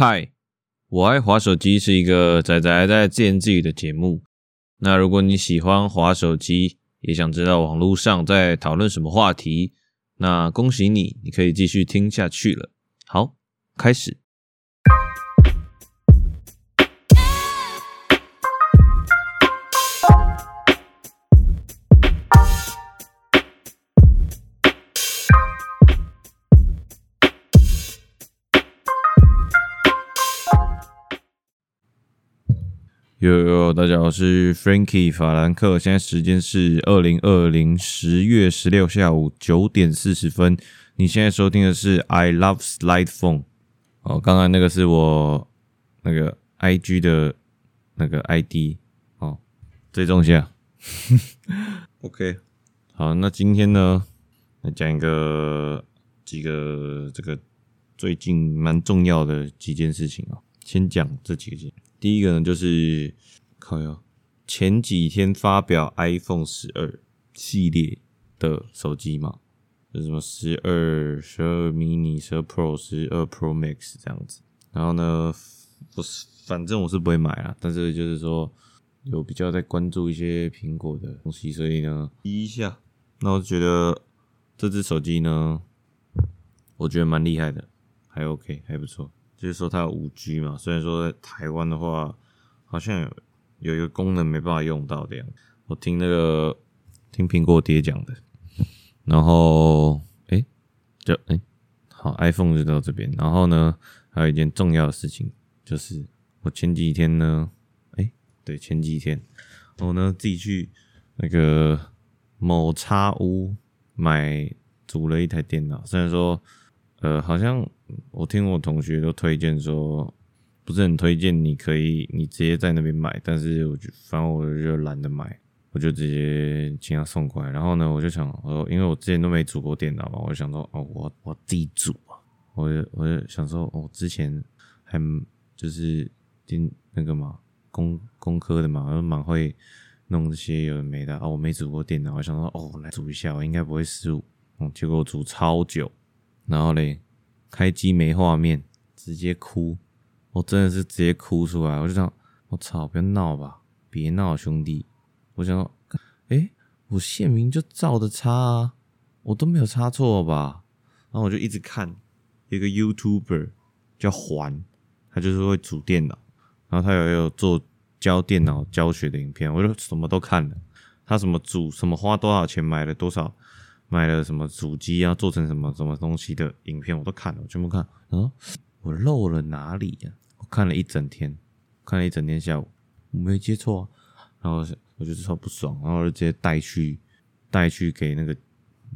嗨，我爱滑手机是一个仔仔在自言自语的节目。那如果你喜欢滑手机，也想知道网络上在讨论什么话题，那恭喜你，你可以继续听下去了。好，开始。哟哟，大家好，我是 Frankie 法兰克，现在时间是二零二零十月十六下午九点四十分。你现在收听的是 I Love Slide Phone。哦，刚刚那个是我那个 IG 的那个 ID 哦，追踪一下。OK，好，那今天呢，来讲一个几个这个最近蛮重要的几件事情啊，先讲这几个。第一个呢，就是靠哟，前几天发表 iPhone 十二系列的手机嘛，就什么十二、十二 mini、十二 Pro、十二 Pro Max 这样子。然后呢，我是反正我是不会买啊，但是就是说有比较在关注一些苹果的东西，所以呢，一下，那我觉得这只手机呢，我觉得蛮厉害的，还 OK，还不错。就是说它有五 G 嘛，虽然说台湾的话，好像有有一个功能没办法用到这样。我听那个听苹果爹讲的，然后诶就诶好，iPhone 就到这边。然后呢，还有一件重要的事情，就是我前几天呢，诶对，前几天我呢自己去那个某叉屋买组了一台电脑，虽然说。呃，好像我听我同学都推荐说，不是很推荐，你可以你直接在那边买，但是我就反正我就懒得买，我就直接请他送过来。然后呢，我就想，呃，因为我之前都没组过电脑嘛，我就想说，哦，我我自己组啊，我就我就想说，哦，之前还就是进那个嘛，工工科的嘛，我蛮会弄这些有的没的啊，我没组过电脑，我想说，哦，来组一下，我应该不会失误，嗯，结果我组超久。然后嘞，开机没画面，直接哭，我真的是直接哭出来。我就想，我操，不要闹吧，别闹，兄弟。我想说，诶，我线名就照着插啊，我都没有插错吧？然后我就一直看一个 YouTuber 叫环，他就是会组电脑，然后他有有做教电脑教学的影片，我就什么都看了。他什么组，什么花多少钱买了多少。买了什么主机啊？做成什么什么东西的影片我都看了，我全部看。然后，我漏了哪里呀？我看了一整天，看了一整天下午，我没接错啊。然后我就超不爽，然后就直接带去带去给那个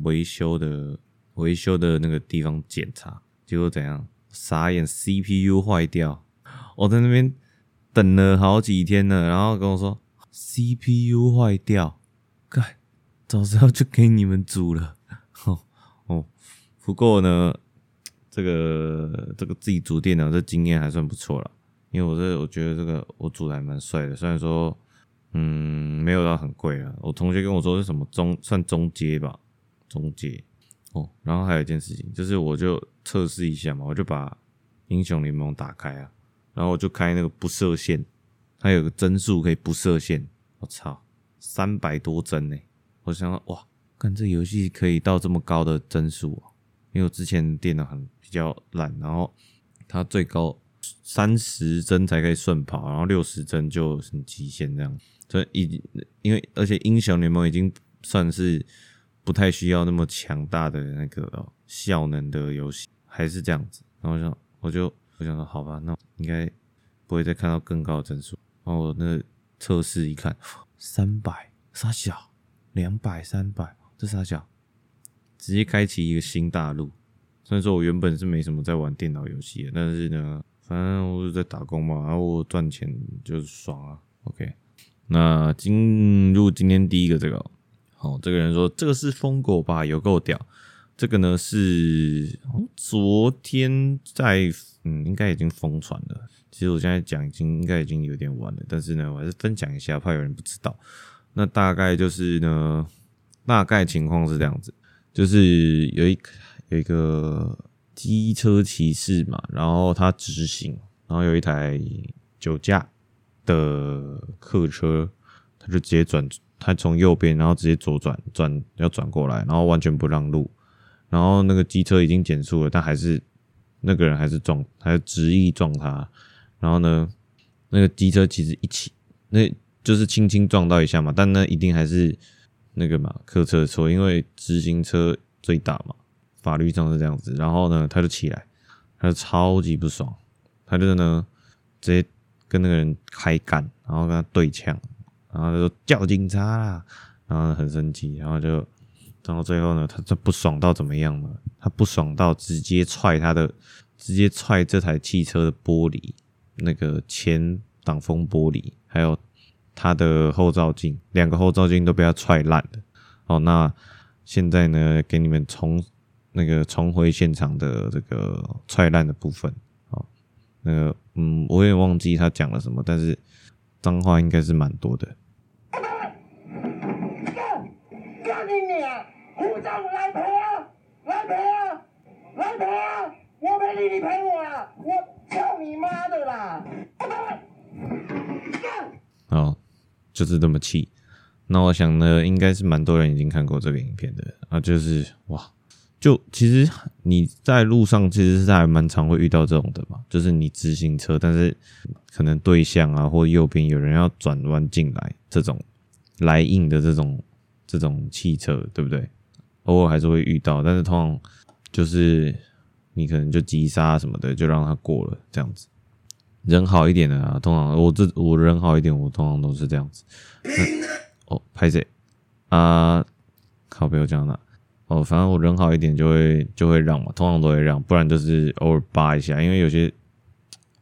维修的维修的那个地方检查。结果怎样？傻眼，CPU 坏掉。我在那边等了好几天了，然后跟我说 CPU 坏掉，干。早知道就给你们组了，哦哦。不过呢，这个这个自己组电脑这经验还算不错了，因为我这我觉得这个我组的还蛮帅的，虽然说嗯没有到很贵啊。我同学跟我说是什么中算中阶吧，中阶哦。然后还有一件事情就是，我就测试一下嘛，我就把英雄联盟打开啊，然后我就开那个不设限，它有个帧数可以不设限。我操，三百多帧呢。我想说，哇，看这游戏可以到这么高的帧数啊！因为我之前电脑很比较烂，然后它最高三十帧才可以顺跑，然后六十帧就很极限这样。所以已因为而且英雄联盟已经算是不太需要那么强大的那个效能的游戏，还是这样子。然后我想，我就我想说，好吧，那应该不会再看到更高的帧数。然后我那测试一看，三百，啥小？两百三百，这啥小？直接开启一个新大陆。虽然说我原本是没什么在玩电脑游戏的，但是呢，反正我是在打工嘛，然后我赚钱就是爽啊。OK，那进入今天第一个这个，好，这个人说这个是疯狗吧，有够屌。这个呢是昨天在，嗯，应该已经疯传了。其实我现在讲已经应该已经有点晚了，但是呢，我还是分享一下，怕有人不知道。那大概就是呢，大概情况是这样子，就是有一有一个机车骑士嘛，然后他直行，然后有一台酒驾的客车，他就直接转，他从右边，然后直接左转，转要转过来，然后完全不让路，然后那个机车已经减速了，但还是那个人还是撞，还是执意撞他，然后呢，那个机车其实一起，那就是轻轻撞到一下嘛，但那一定还是那个嘛客车的错，因为直行车最大嘛，法律上是这样子，然后呢，他就起来，他就超级不爽，他就呢直接。跟那个人开干，然后跟他对呛，然后他说叫警察啦，然后很生气，然后就，然后最后呢，他就不爽到怎么样呢？他不爽到直接踹他的，直接踹这台汽车的玻璃，那个前挡风玻璃，还有他的后照镜，两个后照镜都被他踹烂了。哦，那现在呢，给你们重那个重回现场的这个踹烂的部分。那个，嗯，我也忘记他讲了什么，但是脏话应该是蛮多的。干！干你娘！护照来赔啊！来赔啊！来赔啊！我没理你赔我啊！我操你妈的啦！干！就是这么气。那我想呢，应该是蛮多人已经看过这个影片的啊，就是哇。就其实你在路上其实是还蛮常会遇到这种的嘛，就是你直行车，但是可能对向啊或右边有人要转弯进来，这种来硬的这种这种汽车，对不对？偶尔还是会遇到，但是通常就是你可能就急刹什么的，就让他过了这样子。人好一点的啊，通常我这我人好一点，我通常都是这样子。哦，拍谢啊，靠，不要讲了。哦，反正我人好一点就会就会让嘛，通常都会让，不然就是偶尔扒一下，因为有些，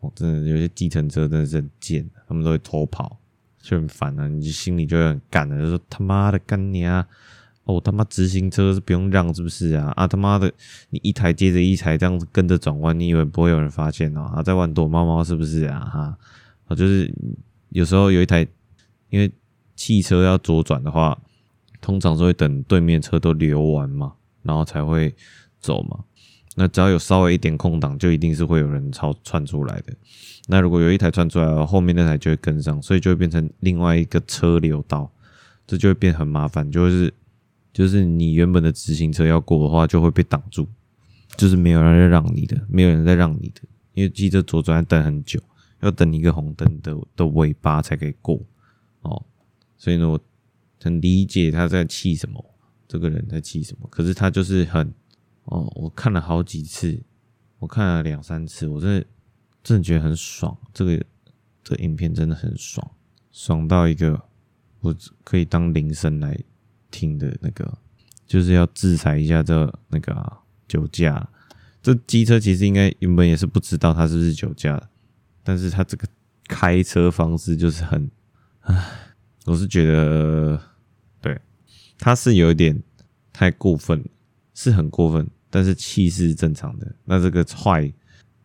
哦，真的有些计程车真的是很贱，他们都会偷跑，就很烦啊，你心里就会很干的，就说他妈的干你啊！哦，他妈直行车是不用让是不是啊？啊他妈的，你一台接着一台这样子跟着转弯，你以为不会有人发现哦？啊，在玩躲猫猫是不是啊？哈，啊，就是有时候有一台，因为汽车要左转的话。通常是会等对面车都流完嘛，然后才会走嘛。那只要有稍微一点空档，就一定是会有人超窜出来的。那如果有一台窜出来，后面那台就会跟上，所以就会变成另外一个车流道，这就会变很麻烦。就是就是你原本的直行车要过的话，就会被挡住，就是没有人在让你的，没有人在让你的，因为记得左转要等很久，要等一个红灯的的尾巴才可以过哦。所以呢，我。很理解他在气什么，这个人在气什么。可是他就是很哦，我看了好几次，我看了两三次，我真的真的觉得很爽。这个这个影片真的很爽，爽到一个我可以当铃声来听的那个，就是要制裁一下这那个啊，酒驾。这机车其实应该原本也是不知道他是不是酒驾，但是他这个开车方式就是很，唉，我是觉得。对他是有一点太过分，是很过分，但是气势是正常的。那这个踹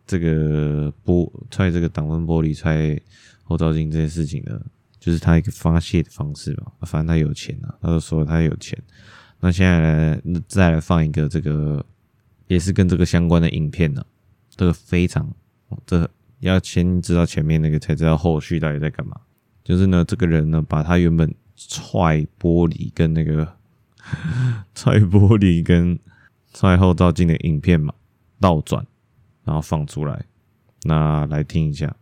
这个玻踹这个挡风玻璃、踹后照镜这件事情呢，就是他一个发泄的方式吧。反正他有钱啊，他就说他有钱。那现在来再来放一个这个，也是跟这个相关的影片呢。这个非常，这要先知道前面那个，才知道后续到底在干嘛。就是呢，这个人呢，把他原本。踹玻璃跟那个 踹玻璃跟踹后照镜的影片嘛，倒转，然后放出来，那来听一下。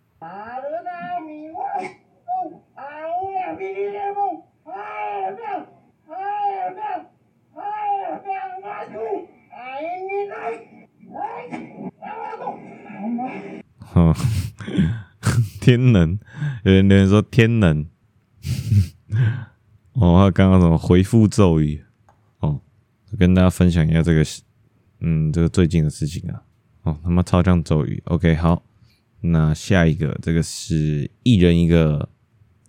哦，天能，有人留言说天能。哦，他刚刚怎么回复咒语？哦，跟大家分享一下这个，嗯，这个最近的事情啊。哦，他妈超像咒语。OK，好，那下一个，这个是一人一个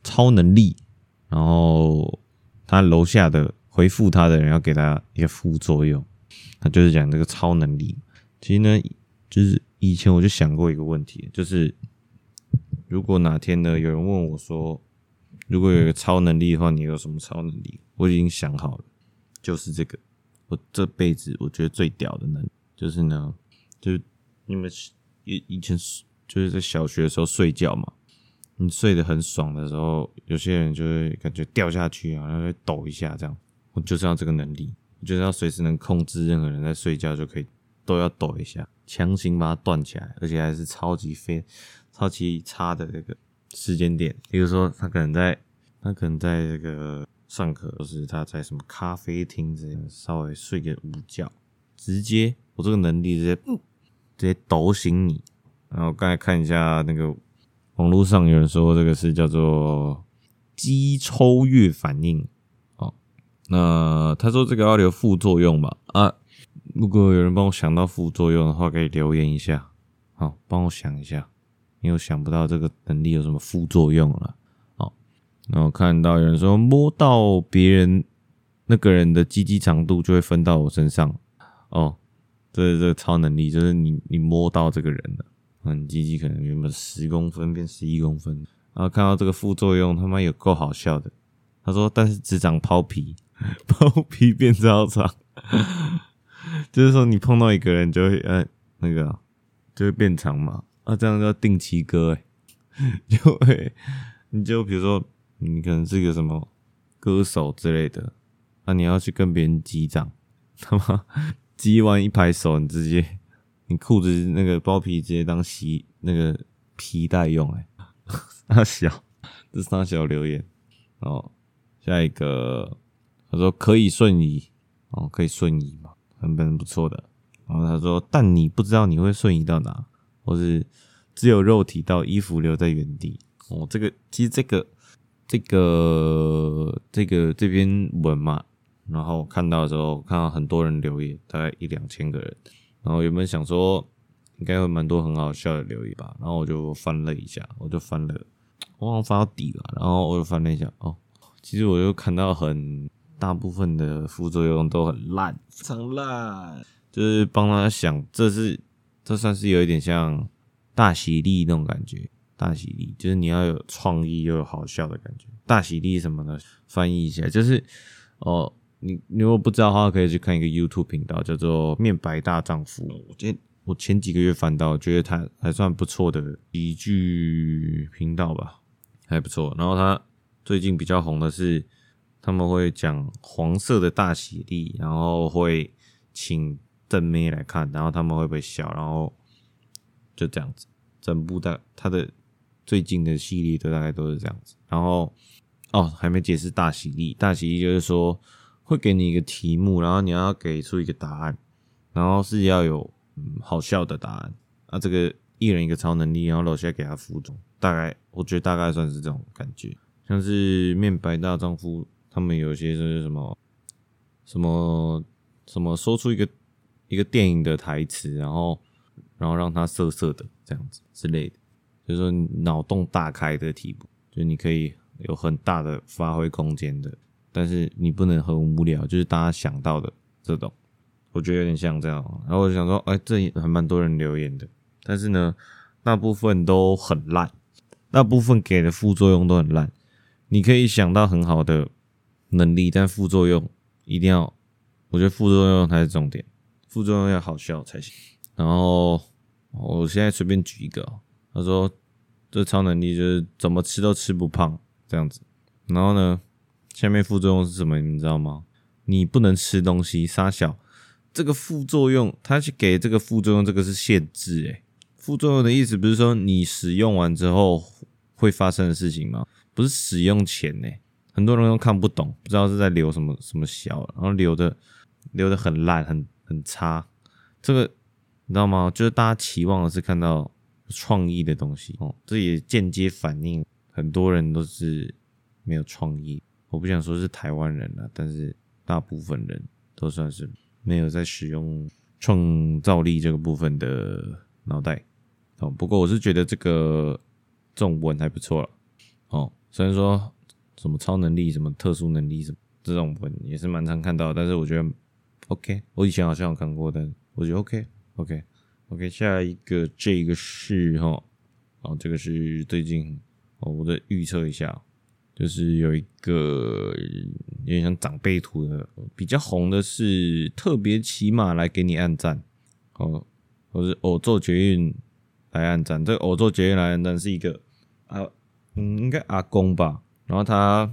超能力，然后他楼下的回复他的人要给他一个副作用，他就是讲这个超能力。其实呢，就是以前我就想过一个问题，就是如果哪天呢，有人问我说。如果有一个超能力的话，你有什么超能力？我已经想好了，就是这个。我这辈子我觉得最屌的能力就是呢，就是你们以以前就是在小学的时候睡觉嘛，你睡得很爽的时候，有些人就会感觉掉下去啊，然后会抖一下这样。我就是要这个能力，我就是要随时能控制任何人在睡觉就可以都要抖一下，强行把它断起来，而且还是超级飞、超级差的这个时间点。比如说他可能在，他可能在这个上课，或是他在什么咖啡厅这样稍微睡个午觉，直接我这个能力直接，直接抖醒你。然后刚才看一下那个网络上有人说这个是叫做肌抽跃反应，哦，那他说这个要留副作用吧？啊，如果有人帮我想到副作用的话，可以留言一下，好，帮我想一下，因为我想不到这个能力有什么副作用了。好，然后看到有人说摸到别人那个人的鸡鸡长度就会分到我身上，哦，这这个超能力就是你你摸到这个人了。嗯，鸡鸡可能原本十公分变十一公分，然后看到这个副作用，他妈有够好笑的。他说：“但是只长包皮，包皮变超长，就是说你碰到一个人就会，呃，那个就会变长嘛。啊，这样叫定期割，哎，就会，你就比如说你可能是个什么歌手之类的，那你要去跟别人击掌，他妈击完一拍手，你直接。”你裤子那个包皮直接当洗那个皮带用哎、欸，大小，这是大小留言哦。下一个他说可以瞬移哦，可以瞬移很很不错的。然后他说，但你不知道你会瞬移到哪，或是只有肉体到衣服留在原地哦。这个其实这个这个这个这篇文嘛，然后看到的时候看到很多人留言，大概一两千个人。然后原本想说应该会蛮多很好笑的留言吧，然后我就翻了一下，我就翻了，我好像翻到底了，然后我就翻了一下，哦，其实我又看到很大部分的副作用都很烂，非常烂，就是帮他想，这是这算是有一点像大喜力那种感觉，大喜力就是你要有创意又有好笑的感觉，大喜力什么的，翻译一下就是哦。你你如果不知道的话，可以去看一个 YouTube 频道，叫做“面白大丈夫”。我今我前几个月翻到，觉得他还算不错的喜剧频道吧，还不错。然后他最近比较红的是，他们会讲黄色的大喜利，然后会请正妹来看，然后他们会不会笑，然后就这样子。整部的他的最近的系列都大概都是这样子。然后哦，还没解释大喜利，大喜利就是说。会给你一个题目，然后你要给出一个答案，然后是要有嗯好笑的答案啊。这个一人一个超能力，然后楼下给他负重，大概我觉得大概算是这种感觉，像是面白大丈夫他们有些就是什么什么什么说出一个一个电影的台词，然后然后让他色色的这样子之类的，就是说脑洞大开的题目，就你可以有很大的发挥空间的。但是你不能很无聊，就是大家想到的这种，我觉得有点像这样。然后我想说，哎，这也还蛮多人留言的，但是呢，大部分都很烂，大部分给的副作用都很烂。你可以想到很好的能力，但副作用一定要，我觉得副作用才是重点，副作用要好笑才行。然后我现在随便举一个，他说这超能力就是怎么吃都吃不胖这样子。然后呢？下面副作用是什么？你知道吗？你不能吃东西，杀小。这个副作用，它去给这个副作用，这个是限制。诶，副作用的意思不是说你使用完之后会发生的事情吗？不是使用前呢。很多人都看不懂，不知道是在流什么什么小，然后流的流的很烂，很很差。这个你知道吗？就是大家期望的是看到创意的东西哦，这也间接反映很多人都是没有创意。我不想说是台湾人了，但是大部分人都算是没有在使用创造力这个部分的脑袋哦。不过我是觉得这个这种文还不错了哦。虽然说什么超能力、什么特殊能力什么这种文也是蛮常看到，但是我觉得 OK。我以前好像有看过，但我觉得 OK OK OK。下一个这个是哈哦，这个是最近哦，我再预测一下。就是有一个有点像长辈图的，比较红的是特别骑马来给你按赞，哦，或是偶做捷运来按赞。这个偶做捷运来按赞是一个啊，嗯，应该阿公吧。然后他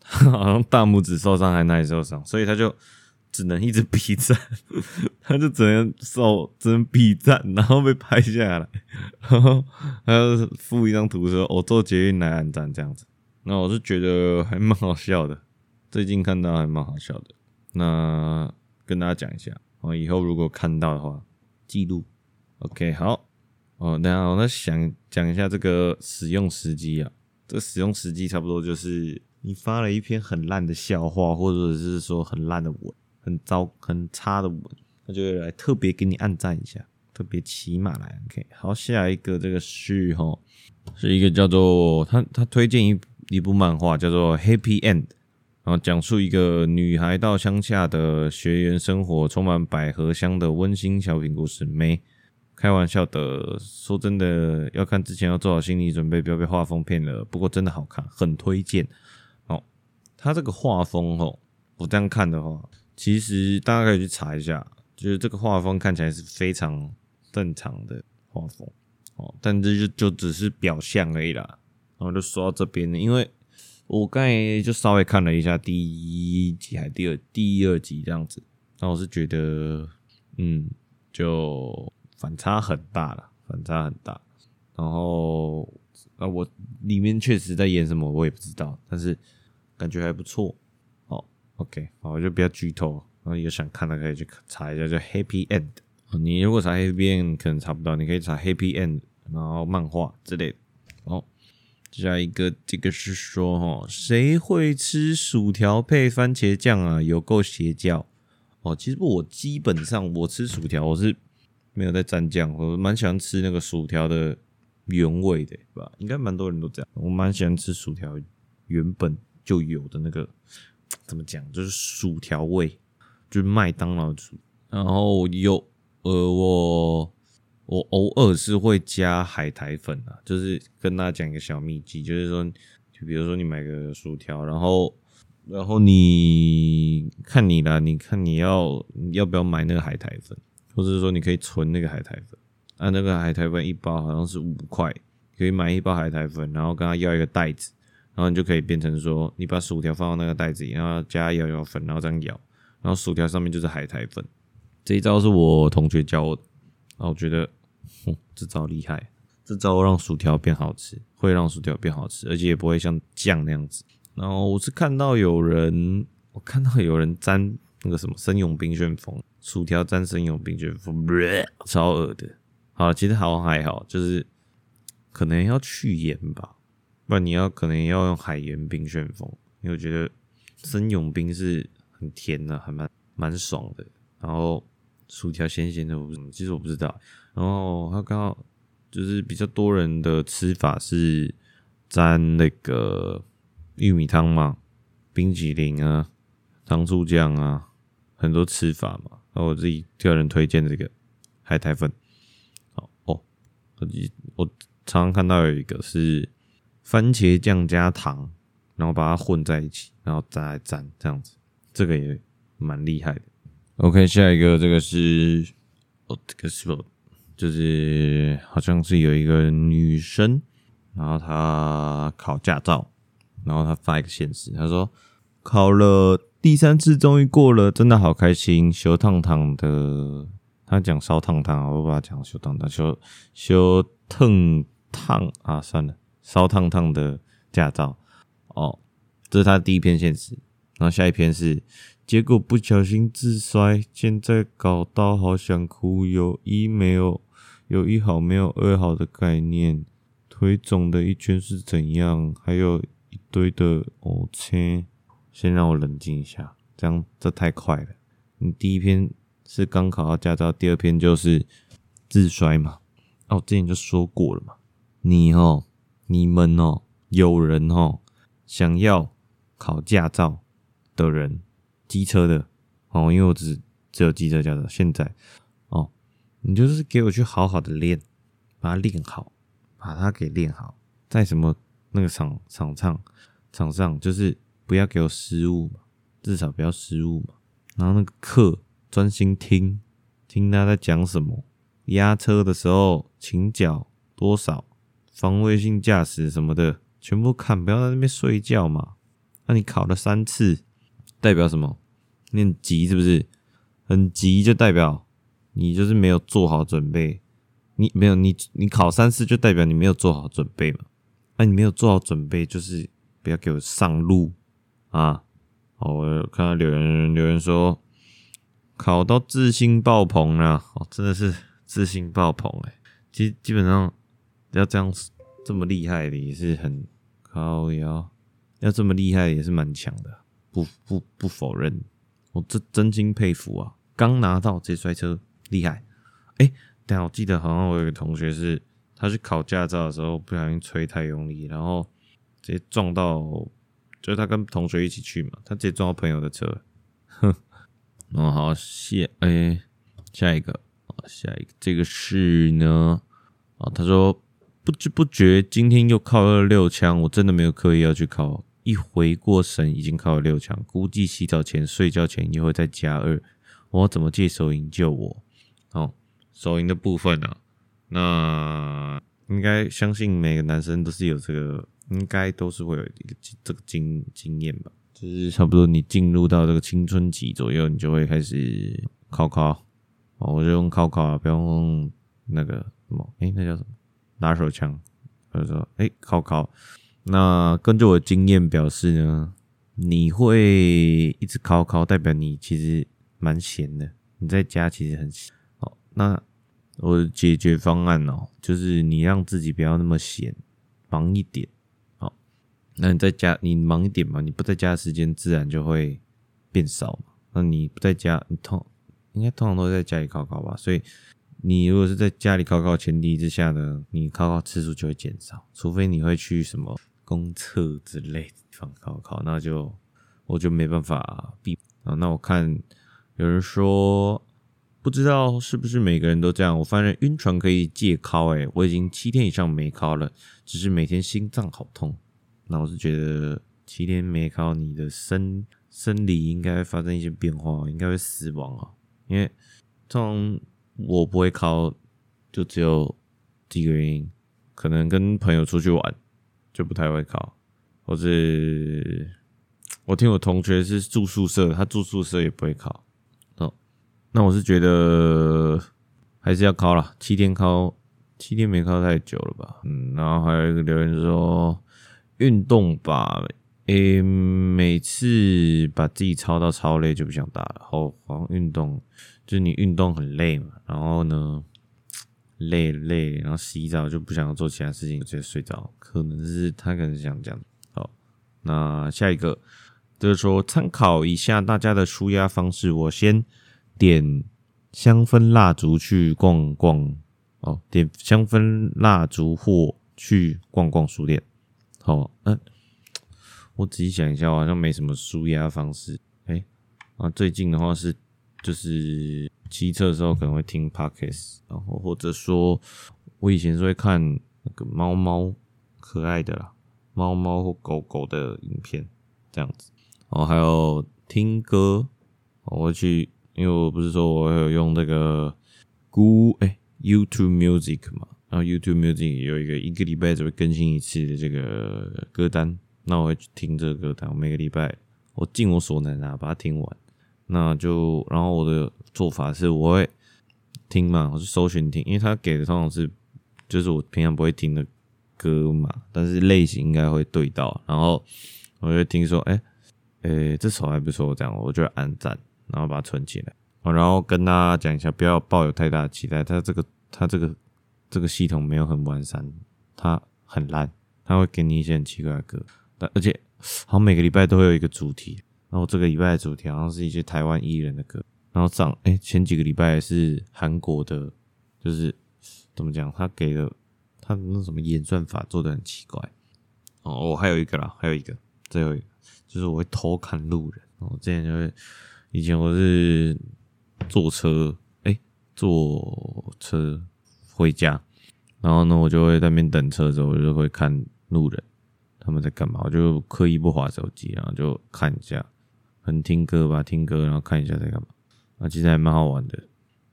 好像大拇指受伤还哪里受伤，所以他就只能一直比赞，他就只能手只能比赞，然后被拍下来，然后还要附一张图说我做捷运来按站这样子。那我是觉得还蛮好笑的，最近看到还蛮好笑的。那跟大家讲一下，我以后如果看到的话，记录。OK，好。哦，等下我再想讲一下这个使用时机啊。这使用时机差不多就是你发了一篇很烂的笑话，或者是说很烂的文，很糟、很差的文，他就会来特别给你按赞一下，特别起码来。OK，好，下一个这个是齁，是一个叫做他他推荐一一部漫画叫做《Happy End》。然后讲述一个女孩到乡下的学员生活，充满百合香的温馨小品故事。没开玩笑的，说真的，要看之前要做好心理准备，不要被画风骗了。不过真的好看，很推荐。哦，他这个画风哦，我这样看的话，其实大家可以去查一下，就是这个画风看起来是非常正常的画风。哦，但这就就只是表象而已啦。然后就说到这边，因为。我刚才就稍微看了一下第一集还第二第二集这样子，那我是觉得，嗯，就反差很大了，反差很大。然后啊，我里面确实在演什么我也不知道，但是感觉还不错。哦，OK，好，我就不要剧透。然后有想看的可以去查一下，叫 Happy End。你如果查 Happy End 可能查不到，你可以查 Happy End，然后漫画之类的。哦。下一个，这个是说齁，谁会吃薯条配番茄酱啊？有够邪教哦！其实我基本上我吃薯条，我是没有在蘸酱，我蛮喜欢吃那个薯条的原味的，对吧？应该蛮多人都这样。我蛮喜欢吃薯条原本就有的那个，怎么讲？就是薯条味，就是麦当劳的薯。然后有呃我。我偶尔是会加海苔粉啊，就是跟大家讲一个小秘籍，就是说，就比如说你买个薯条，然后，然后你看你啦，你看你要要不要买那个海苔粉，或者是说你可以存那个海苔粉，啊，那个海苔粉一包好像是五块，可以买一包海苔粉，然后跟他要一个袋子，然后你就可以变成说，你把薯条放到那个袋子里，然后加摇摇粉，然后这样摇，然后薯条上面就是海苔粉，这一招是我同学教我的。然后我觉得，哼，这招厉害，这招让薯条变好吃，会让薯条变好吃，而且也不会像酱那样子。然后我是看到有人，我看到有人沾那个什么生永冰旋风，薯条沾生永冰旋风，超恶的。好，其实好还好，就是可能要去盐吧，不然你要可能要用海盐冰旋风，因为我觉得生永冰是很甜的，还蛮蛮爽的。然后。薯条咸咸的，我其实我不知道。然后他刚好就是比较多人的吃法是沾那个玉米汤嘛，冰淇淋啊，糖醋酱啊，很多吃法嘛。然后我自己个人推荐这个海苔粉。好哦，我我常常看到有一个是番茄酱加糖，然后把它混在一起，然后再来沾这样子，这个也蛮厉害的。OK，下一个这个是哦，这个是不就是好像是有一个女生，然后她考驾照，然后她发一个限时，她说考了第三次终于过了，真的好开心，烧烫烫的，他讲烧烫烫，我把他讲修烫烫，修修烫烫啊，算了，烧烫烫的驾照哦，这是他第一篇现实，然后下一篇是。结果不小心自摔，现在搞到好想哭。有一没有，有一好没有二好的概念。腿肿的一圈是怎样？还有一堆的哦切。先让我冷静一下，这样这太快了。你第一篇是刚考到驾照，第二篇就是自摔嘛？哦，我之前就说过了嘛。你哦，你们哦，有人哦想要考驾照的人。机车的哦，因为我只只有机车驾照。现在哦，你就是给我去好好的练，把它练好，把它给练好，在什么那个场场上场上，就是不要给我失误嘛，至少不要失误嘛。然后那个课专心听，听他在讲什么。压车的时候，倾角多少防卫性驾驶什么的，全部看，不要在那边睡觉嘛。那你考了三次，代表什么？你很急是不是？很急就代表你就是没有做好准备。你没有你你考三次就代表你没有做好准备嘛？那你没有做好准备，就是不要给我上路啊！好，我看到留言留言说考到自信爆棚了，哦，真的是自信爆棚哎！其实基本上要这样这么厉害的也是很靠腰。要这么厉害也是蛮强的，不不不否认，我这真心佩服啊！刚拿到直接摔车，厉害！哎、但我记得好像我有个同学是，他去考驾照的时候不小心吹太用力，然后直接撞到，就是他跟同学一起去嘛，他直接撞到朋友的车，哼！哦，好，谢，哎、下一个，下一个，这个是呢，啊，他说不知不觉今天又靠了六枪，我真的没有刻意要去靠。一回过神，已经靠了六枪，估计洗澡前、睡觉前也会再加二。我怎么借手淫救我？哦，手淫的部分呢、啊？那应该相信每个男生都是有这个，应该都是会有一个这个经经验吧。就是差不多你进入到这个青春期左右，你就会开始考考。我就用考考，不用那个什么，诶，那叫什么？拿手枪，或者说，诶，考考。那根据我的经验表示呢，你会一直考考，代表你其实蛮闲的。你在家其实很闲。好，那我的解决方案哦，就是你让自己不要那么闲，忙一点。那你在家你忙一点嘛，你不在家的时间自然就会变少嘛。那你不在家，你通应该通常都在家里考考吧？所以你如果是在家里考考前提之下呢，你考考次数就会减少，除非你会去什么。公厕之类的地方考考，那就我就没办法避啊。那我看有人说，不知道是不是每个人都这样。我发现晕船可以戒考，诶，我已经七天以上没考了，只是每天心脏好痛。那我是觉得七天没考，你的生生理应该发生一些变化，应该会死亡啊。因为通常我不会考，就只有几个原因，可能跟朋友出去玩。就不太会考，或是我听我同学是住宿舍，他住宿舍也不会考。哦，那我是觉得还是要考啦，七天考，七天没考太久了吧？嗯，然后还有一个留言说，运动吧，诶、每次把自己操到超累就不想打了。好，好像运动就是你运动很累嘛，然后呢？累累，然后洗澡就不想要做其他事情，直接睡着。可能是他可能想这样。好，那下一个就是说参考一下大家的舒压方式。我先点香氛蜡烛去逛逛。哦，点香氛蜡烛或去逛逛书店。好，嗯，我仔细想一下，好像没什么舒压方式。哎，啊，最近的话是就是。骑车的时候可能会听 Podcast，然后或者说，我以前是会看那个猫猫可爱的啦，猫猫或狗狗的影片这样子，然后还有听歌，我会去，因为我不是说我有用那个 Google 哎 YouTube Music 嘛，然后 YouTube Music 有一个一个礼拜只会更新一次的这个歌单，那我会去听这个歌单，我每个礼拜我尽我所能啊把它听完。那就，然后我的做法是，我会听嘛，我是搜寻听，因为他给的通常是，就是我平常不会听的歌嘛，但是类型应该会对到，然后我就听说，哎，诶，这首还不错，这样我就按赞，然后把它存起来，然后跟大家讲一下，不要抱有太大的期待，它这个它这个这个系统没有很完善，它很烂，它会给你一些很奇怪的歌，但而且好像每个礼拜都会有一个主题。然后这个礼拜的主题好像是一些台湾艺人的歌，然后上哎前几个礼拜是韩国的，就是怎么讲，他给的他那什么演算法做的很奇怪哦。我还有一个啦，还有一个最后一个就是我会偷看路人。我之前就会以前我是坐车哎坐车回家，然后呢我就会在那边等车的时候，我就会看路人他们在干嘛，我就刻意不划手机，然后就看一下。很听歌吧，听歌，然后看一下在干嘛。啊，其实还蛮好玩的。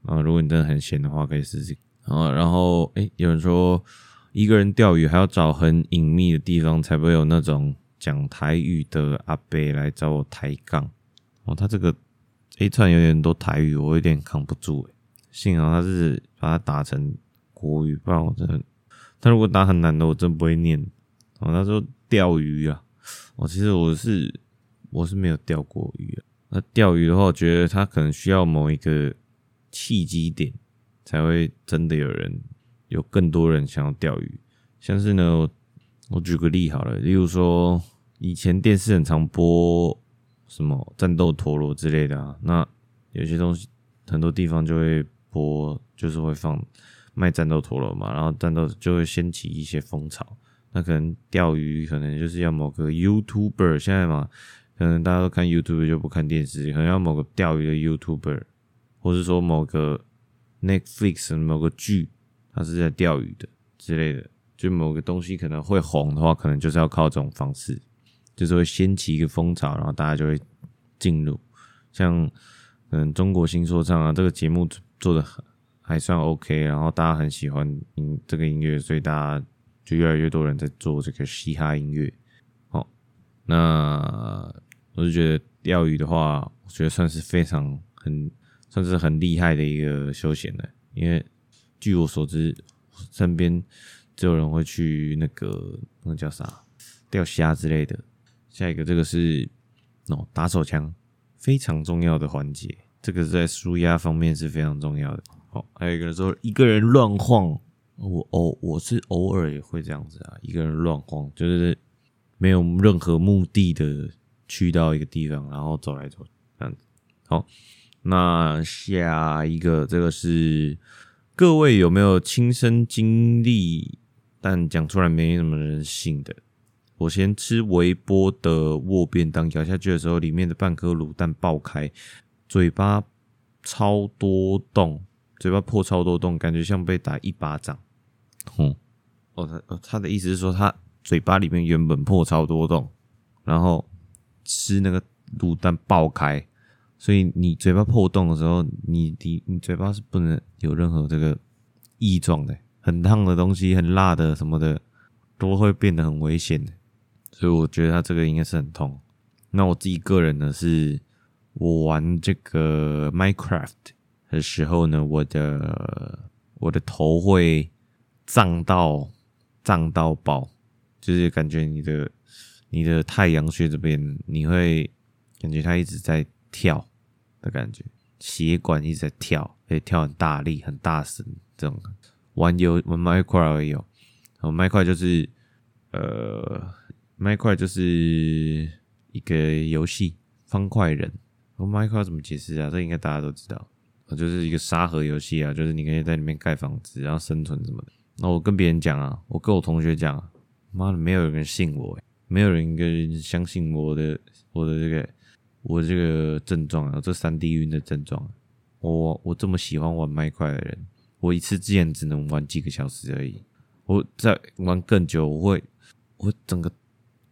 啊，如果你真的很闲的话，可以试试。啊，然后诶，有人说一个人钓鱼还要找很隐秘的地方，才不会有那种讲台语的阿伯来找我抬杠。哦，他这个 A 串有点多台语，我有点扛不住诶。幸好他是把它打成国语，不然我真的，他如果打很难的，我真不会念。哦，他说钓鱼啊，我其实我是我是没有钓过鱼啊。那钓鱼的话，我觉得他可能需要某一个契机点，才会真的有人有更多人想要钓鱼。像是呢，我，我举个例好了，例如说以前电视很常播什么战斗陀螺之类的啊，那有些东西很多地方就会播，就是会放卖战斗陀螺嘛，然后战斗就会掀起一些风潮。那可能钓鱼可能就是要某个 YouTuber 现在嘛。可能大家都看 YouTube 就不看电视，可能要某个钓鱼的 YouTuber，或是说某个 Netflix 某个剧，它是在钓鱼的之类的，就某个东西可能会红的话，可能就是要靠这种方式，就是会掀起一个风潮，然后大家就会进入。像嗯，中国新说唱啊，这个节目做的很还算 OK，然后大家很喜欢音这个音乐，所以大家就越来越多人在做这个嘻哈音乐。好，那。我就觉得钓鱼的话，我觉得算是非常很算是很厉害的一个休闲的，因为据我所知，身边只有人会去那个那叫啥钓虾之类的。下一个这个是哦打手枪，非常重要的环节，这个在舒压方面是非常重要的。哦，还有一个人说一个人乱晃，我偶我是偶尔也会这样子啊，一个人乱晃，就是没有任何目的的。去到一个地方，然后走来走，这样子。好，那下一个这个是各位有没有亲身经历，但讲出来没什么人信的？我先吃微波的握便当，咬下去的时候，里面的半颗卤蛋爆开，嘴巴超多洞，嘴巴破超多洞，感觉像被打一巴掌。哼，哦，他他的意思是说，他嘴巴里面原本破超多洞，然后。吃那个卤蛋爆开，所以你嘴巴破洞的时候，你你你嘴巴是不能有任何这个异状的，很烫的东西、很辣的什么的都会变得很危险的。所以我觉得他这个应该是很痛。那我自己个人呢，是我玩这个 Minecraft 的时候呢，我的我的头会胀到胀到爆，就是感觉你的。你的太阳穴这边，你会感觉它一直在跳的感觉，血管一直在跳，可以跳很大力、很大声。这种玩游玩麦块而已哦，麦块就是呃，麦块就是一个游戏，方块人。麦块怎么解释啊？这应该大家都知道，就是一个沙盒游戏啊，就是你可以在里面盖房子，然后生存什么的。那我跟别人讲啊，我跟我同学讲，妈的，没有人信我诶。没有人跟相信我的我的这个我这个症状啊，这三 D 晕的症状。我我这么喜欢玩麦块的人，我一次之前只能玩几个小时而已。我再玩更久，我会我整个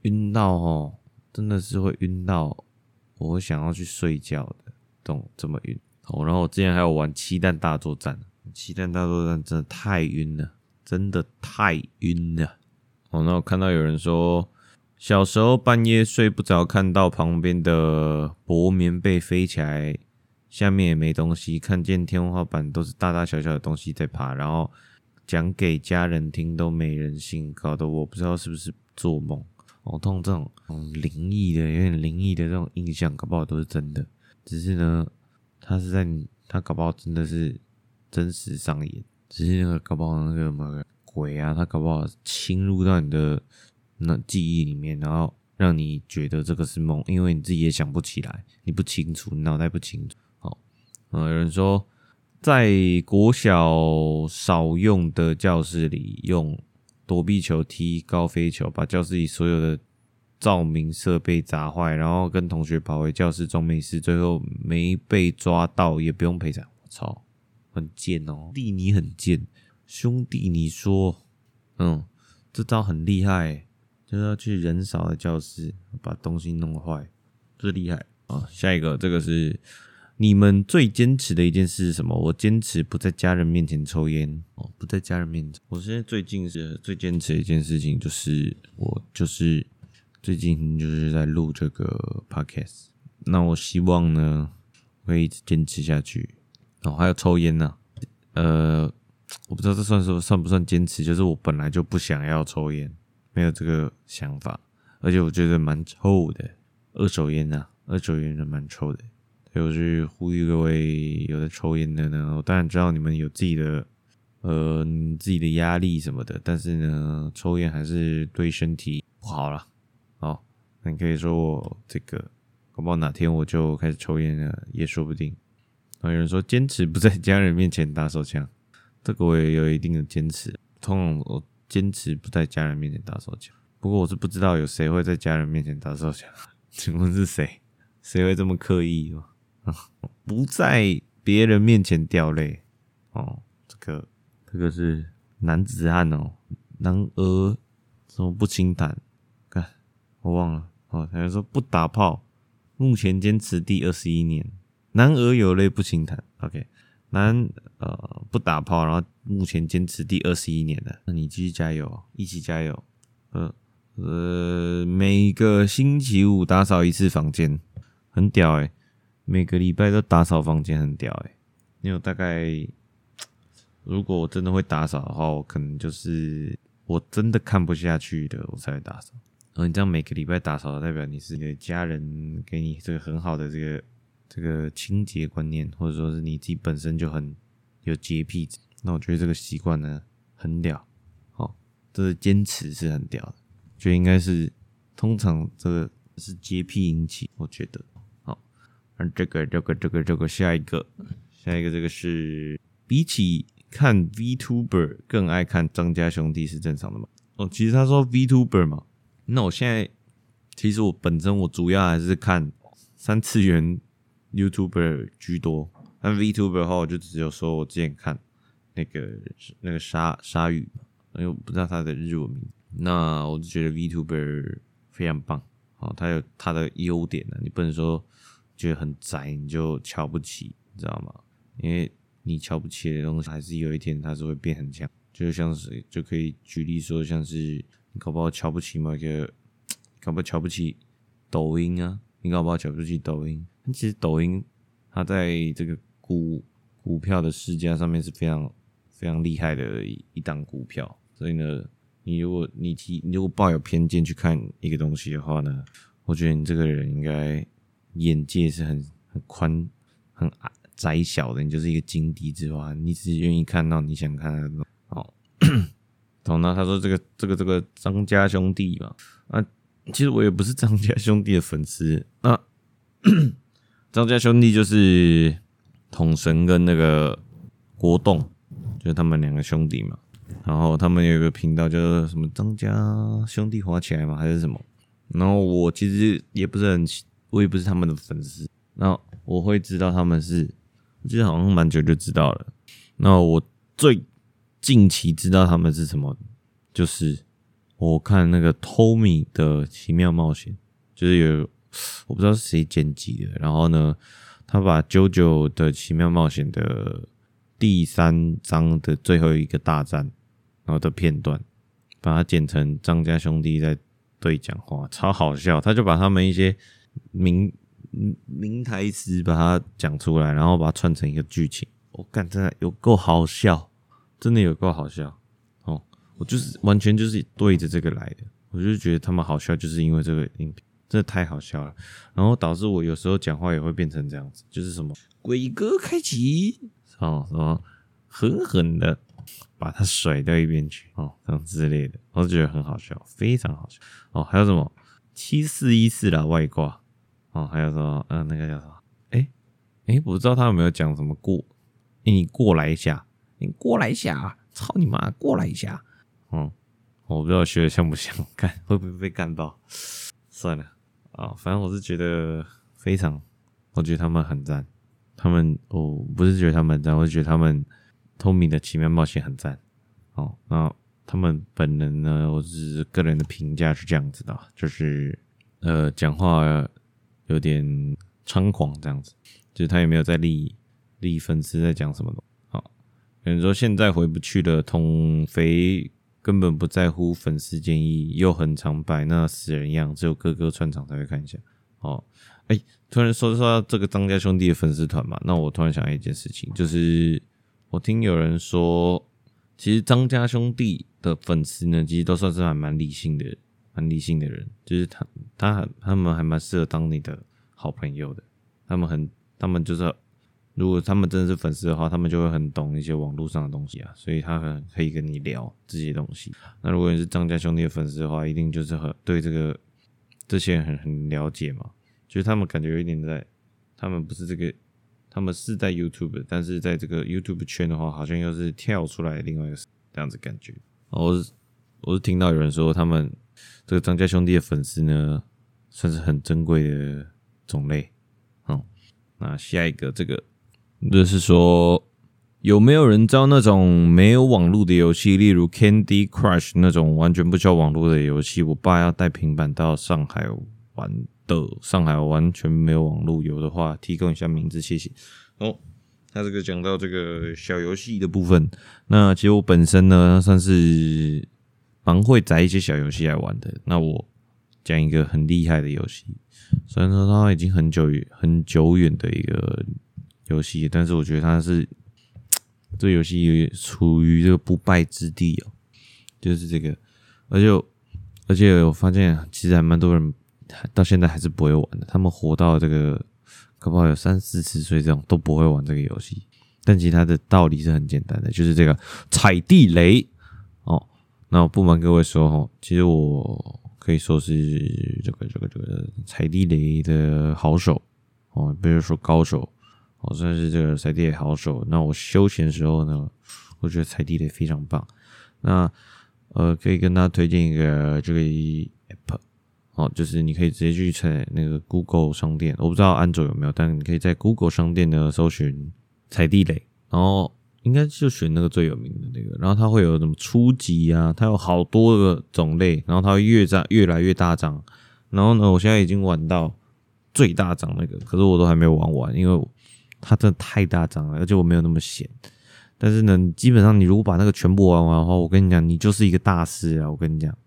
晕到哦，真的是会晕到，我会想要去睡觉的，懂这么晕。哦，然后我之前还有玩七弹大作战，七弹大作战真的太晕了，真的太晕了。哦，那我看到有人说。小时候半夜睡不着，看到旁边的薄棉被飞起来，下面也没东西，看见天花板都是大大小小的东西在爬，然后讲给家人听都没人信，搞得我不知道是不是做梦。我通这种灵异的、有点灵异的这种印象，搞不好都是真的。只是呢，他是在他搞不好真的是真实上演，只是那个搞不好那个什么鬼啊，他搞不好侵入到你的。那记忆里面，然后让你觉得这个是梦，因为你自己也想不起来，你不清楚，你脑袋不清楚。好，呃，有人说在国小少用的教室里，用躲避球踢高飞球，把教室里所有的照明设备砸坏，然后跟同学跑回教室装没事，最后没被抓到，也不用赔偿。我操，很贱哦，弟你很贱，兄弟你说，嗯，这招很厉害。就是要去人少的教室把东西弄坏，这厉害啊！下一个，这个是你们最坚持的一件事是什么？我坚持不在家人面前抽烟哦，不在家人面前。我现在最近是最坚持的一件事情，就是我就是最近就是在录这个 podcast。那我希望呢，会一直坚持下去。哦，还有抽烟呢、呃，我不知道这算是算不算坚持，就是我本来就不想要抽烟，没有这个想法，而且我觉得蛮臭的，二手烟啊，二手烟是蛮臭的。我是呼吁各位有在抽烟的呢，我当然知道你们有自己的呃自己的压力什么的，但是呢，抽烟还是对身体不好啦。好，那你可以说我这个，搞不好哪天我就开始抽烟了，也说不定。有人说坚持不在家人面前打手枪，这个我也有一定的坚持。通常我坚持不在家人面前打手枪，不过我是不知道有谁会在家人面前打手枪，请问是谁？谁会这么刻意哦？不在别人面前掉泪哦，这个这个是男子汉哦，男儿怎么不轻弹？我忘了哦，他就说不打炮，目前坚持第二十一年，男儿有泪不轻弹。OK，男呃不打炮，然后目前坚持第二十一年了，那你继续加油，一起加油。呃呃，每个星期五打扫一次房间，很屌诶。每个礼拜都打扫房间很屌哎，因为大概如果我真的会打扫的话，我可能就是我真的看不下去的，我才会打扫。而你这样每个礼拜打扫，代表你是你的家人给你这个很好的这个这个清洁观念，或者说是你自己本身就很有洁癖，那我觉得这个习惯呢很屌，哦，这个坚持是很屌的，就应该是通常这个是洁癖引起，我觉得。好，而这个这个这个这个下一个下一个这个是比起看 VTuber 更爱看张家兄弟是正常的吗？哦，其实他说 VTuber 嘛，那我现在其实我本身我主要还是看三次元 YouTuber 居多，但 VTuber 的话我就只有说我之前看那个那个鲨鲨鱼，因为我不知道他的日文名，那我就觉得 VTuber 非常棒，哦，他有他的优点呢，你不能说。觉得很宅，你就瞧不起，你知道吗？因为你瞧不起的东西，还是有一天它是会变很强。就像是就可以举例说，像是你搞不好瞧不起某一个，搞不好瞧不起抖音啊，你搞不好瞧不起抖音。其实抖音它在这个股股票的市价上面是非常非常厉害的一一档股票。所以呢，你如果你提你如果抱有偏见去看一个东西的话呢，我觉得你这个人应该。眼界是很很宽、很窄小的，你就是一个井底之蛙，你只愿意看到你想看的。哦，懂了。他说这个这个这个张家兄弟嘛，啊，其实我也不是张家兄弟的粉丝啊。张家兄弟就是统神跟那个国栋，就是他们两个兄弟嘛。然后他们有一个频道叫什么张家兄弟滑起来嘛，还是什么？然后我其实也不是很。我也不是他们的粉丝，那我会知道他们是，我记得好像蛮久就知道了。那我最近期知道他们是什么，就是我看那个 Tommy 的奇妙冒险，就是有我不知道是谁剪辑的，然后呢，他把 JoJo 的奇妙冒险的第三章的最后一个大战，然后的片段，把它剪成张家兄弟在对讲话，超好笑。他就把他们一些。名名台词把它讲出来，然后把它串成一个剧情。我、哦、干，真的有够好笑，真的有够好笑哦！我就是完全就是对着这个来的，我就觉得他们好笑，就是因为这个音频真的太好笑了。然后导致我有时候讲话也会变成这样子，就是什么鬼哥开启哦，什么狠狠的把他甩到一边去哦，这样之类的，我就觉得很好笑，非常好笑哦。还有什么七四一四的外挂。哦，还有什么，嗯、呃，那个叫什么？哎，哎，我不知道他有没有讲什么过？你过来一下，你过来一下，操你妈，过来一下。嗯，我不知道学的像不像，干会不会被干到？算了啊、反正我是觉得非常，我觉得他们很赞。他们，我不是觉得他们很赞，我是觉得他们透明的奇妙冒险很赞。哦，那他们本人呢？我只是个人的评价是这样子的，就是呃，讲话。有点猖狂这样子，就是他也没有在立立粉丝在讲什么的。好，有人说现在回不去了，统肥根本不在乎粉丝建议，又很常摆那死人样，只有哥哥串场才会看一下。哦，哎、突然说说到这个张家兄弟的粉丝团嘛，那我突然想到一件事情，就是我听有人说，其实张家兄弟的粉丝呢，其实都算是还蛮理性的，蛮理性的人，就是他他他们还蛮适合当你的好朋友的，他们很，他们就是，如果他们真的是粉丝的话，他们就会很懂一些网络上的东西啊，所以他很可以跟你聊这些东西。那如果你是张家兄弟的粉丝的话，一定就是很对这个。这些人很很了解嘛，就是他们感觉有一点在，他们不是这个，他们是在 YouTube，但是在这个 YouTube 圈的话，好像又是跳出来另外一个这样子感觉。我是我是听到有人说，他们这个张家兄弟的粉丝呢，算是很珍贵的种类。好，那下一个这个就是说。有没有人知道那种没有网络的游戏，例如 Candy Crush 那种完全不需要网络的游戏？我爸要带平板到上海玩的，上海完全没有网络，有的话提供一下名字，谢谢。哦，他这个讲到这个小游戏的部分，那其实我本身呢算是蛮会载一些小游戏来玩的。那我讲一个很厉害的游戏，虽然说它已经很久很久远的一个游戏，但是我觉得它是。这游戏也处于这个不败之地哦，就是这个，而且而且我发现其实还蛮多人到现在还是不会玩的，他们活到这个可不好有三四十岁这种都不会玩这个游戏，但其实它的道理是很简单的，就是这个踩地雷哦。那我不瞒各位说哦，其实我可以说是这个这个这个踩地雷的好手哦，不是说高手。我算是这个踩地雷好手。那我休闲的时候呢，我觉得踩地雷非常棒。那呃，可以跟大家推荐一个这个 app，哦，就是你可以直接去踩那个 Google 商店，我不知道安卓有没有，但你可以在 Google 商店呢搜寻踩地雷，然后应该就选那个最有名的那个，然后它会有什么初级啊，它有好多个种类，然后它会越长越来越大张。然后呢，我现在已经玩到最大张那个，可是我都还没有玩完，因为。它真的太大张了，而且我没有那么闲。但是呢，基本上你如果把那个全部玩完的话，我跟你讲，你就是一个大师啊！我跟你讲，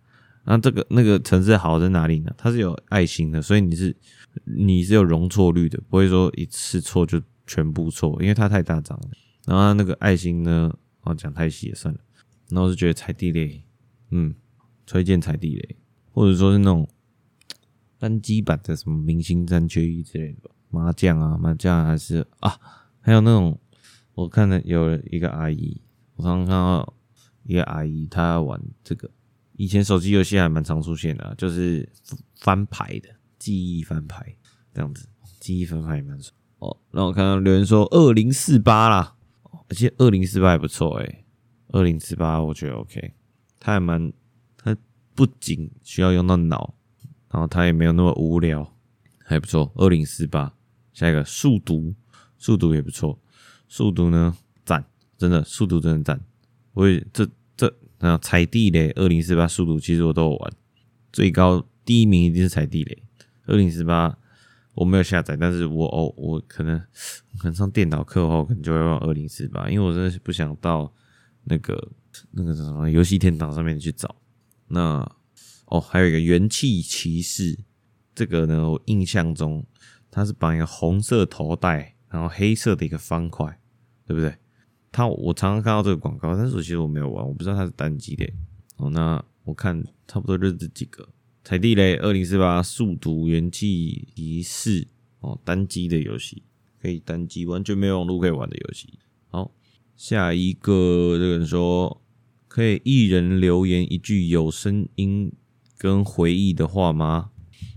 那这个那个城市好在哪里呢？它是有爱心的，所以你是你是有容错率的，不会说一次错就全部错，因为它太大张了。然后那个爱心呢，哦，讲太细也算了。然后我是觉得踩地雷，嗯，推荐踩地雷，或者说是那种单机版的什么明星三缺一之类的吧。麻将啊，麻将还是啊，还有那种，我看到有一个阿姨，我刚刚看到一个阿姨，她玩这个，以前手机游戏还蛮常出现的，就是翻牌的记忆翻牌这样子，记忆翻牌也蛮爽哦。然后我看到留言说二零四八啦，而且二零四八也不错诶，二零四八我觉得 OK，它还蛮，它不仅需要用到脑，然后它也没有那么无聊，还不错，二零四八。下一个数独，数独也不错。数独呢，赞，真的，数独真的赞。我也这这，然后踩地雷二零四八速度，其实我都有玩。最高第一名一定是踩地雷二零四八，我没有下载，但是我哦，我可能可能上电脑课后，可能就会用二零四八，因为我真的是不想到那个那个什么游戏天堂上面去找。那哦，还有一个元气骑士，这个呢，我印象中。它是绑一个红色头带，然后黑色的一个方块，对不对？它我常常看到这个广告，但是我其实我没有玩，我不知道它是单机的。哦，那我看差不多就是这几个：踩地雷、二零四八、数独、元气骑士。哦，单机的游戏可以单机，完全没有网络可以玩的游戏。好，下一个这个人说，可以一人留言一句有声音跟回忆的话吗？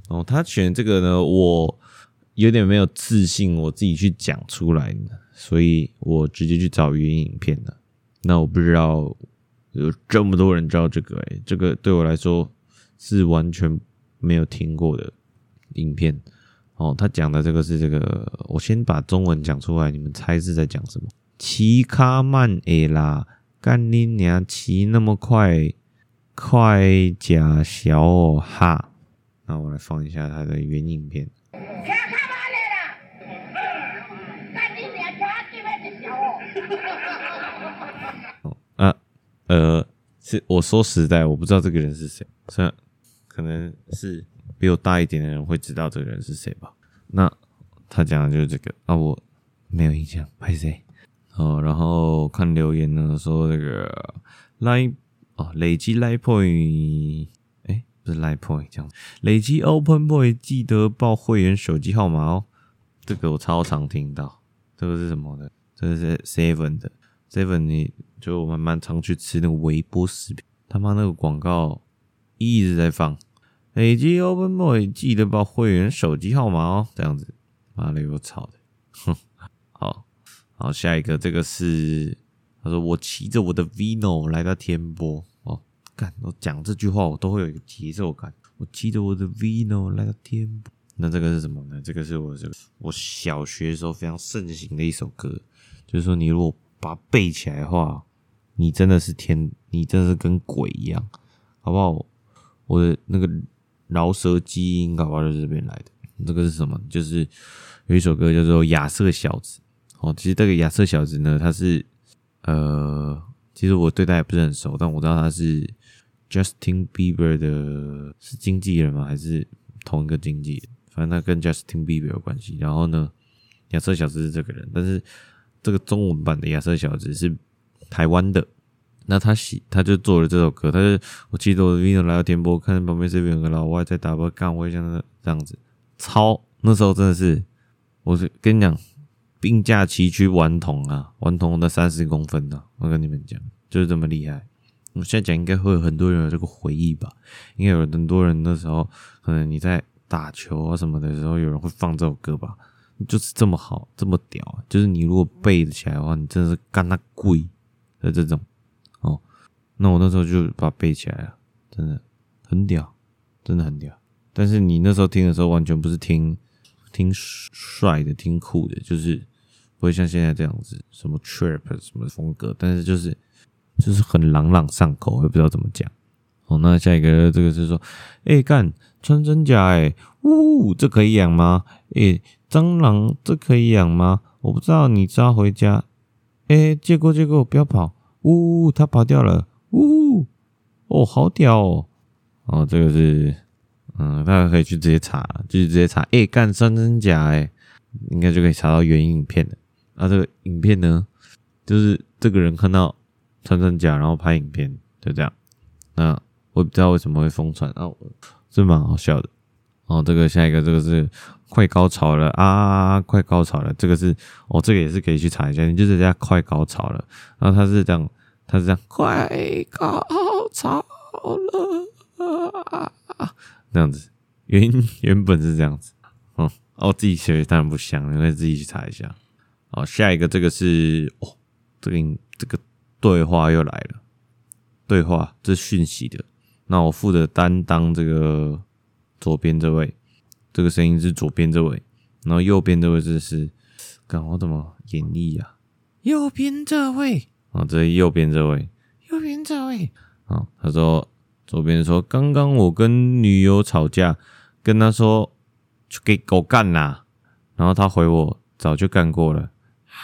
哦，他选这个呢，我。有点没有自信，我自己去讲出来的，所以我直接去找原影片了。那我不知道有这么多人知道这个，诶，这个对我来说是完全没有听过的影片。哦，他讲的这个是这个，我先把中文讲出来，你们猜是在讲什么？骑卡慢诶啦，干你娘骑那么快，快假小哦哈。那我来放一下他的原影片。呃，是我说实在，我不知道这个人是谁，虽然可能是比我大一点的人会知道这个人是谁吧。那他讲的就是这个啊，我没有印象，拍谁？哦，然后看留言呢，说这个 line 哦，累积 line point，哎，不是 line point 这样，累积 open point 记得报会员手机号码哦。这个我超常听到，这个是什么的？这个是 seven 的 seven，你就我蛮蛮常去吃那个微波食品，他妈那个广告一直在放，累积 open Boy，记得报会员手机号码哦，这样子，妈的有吵的，哼，好。好，下一个，这个是他说我骑着我的 Vino 来到天波哦，干，我讲这句话我都会有一个节奏感。我骑着我的 Vino 来到天波，那这个是什么呢？这个是我这个我小学时候非常盛行的一首歌，就是说你如果把它背起来的话，你真的是天，你真的是跟鬼一样，好不好？我的那个饶舌基因搞不好就这边来的。这个是什么？就是有一首歌叫做《亚瑟小子》。哦，其实这个亚瑟小子呢，他是呃，其实我对他也不是很熟，但我知道他是 Justin Bieber 的，是经纪人吗？还是同一个经纪人？反正他跟 Justin Bieber 有关系。然后呢，亚瑟小子是这个人，但是这个中文版的亚瑟小子是台湾的。那他喜，他就做了这首歌，他就我记得我的 Vino 来到天波，看到旁边这边有个老外在打波干，我也像这样子，超那时候真的是，我是跟你讲。并驾齐驱顽童啊，顽童的三十公分呢、啊，我跟你们讲，就是这么厉害。我现在讲应该会有很多人有这个回忆吧，应该有很多人那时候，可能你在打球啊什么的时候，有人会放这首歌吧，就是这么好，这么屌，就是你如果背得起来的话，你真的是干他贵的这种哦。那我那时候就把它背起来了，真的很屌，真的很屌。但是你那时候听的时候，完全不是听听帅的，听酷的，就是。不会像现在这样子，什么 trap 什么风格，但是就是就是很朗朗上口，我也不知道怎么讲。哦，那下一个这个是说，哎干穿真假哎，呜，这可以养吗？哎，蟑螂这可以养吗？我不知道，你抓回家。哎，借过借过，不要跑。呜，它跑掉了。呜，哦，好屌哦。哦，这个是，嗯，大家可以去直接查，就是直接查，哎干穿真假哎，应该就可以查到原影片的。啊，这个影片呢，就是这个人看到穿山甲，然后拍影片，就这样。那我也不知道为什么会疯传啊，是蛮好笑的。哦，这个下一个，这个是快高潮了啊，快高潮了。这个是哦，这个也是可以去查一下，你就是这样快高潮了。然后他是这样，他是这样，快高潮了啊，这样子，原原本是这样子。嗯，哦，自己学当然不像，你可以自己去查一下。好，下一个这个是哦，这个这个对话又来了，对话这是讯息的。那我负责担当这个左边这位，这个声音是左边这位，然后右边这位这是，看我怎么演绎啊？右边这位啊，这是右边这位，右边这位啊。他说左边说，刚刚我跟女友吵架，跟他说去给狗干啦，然后他回我早就干过了。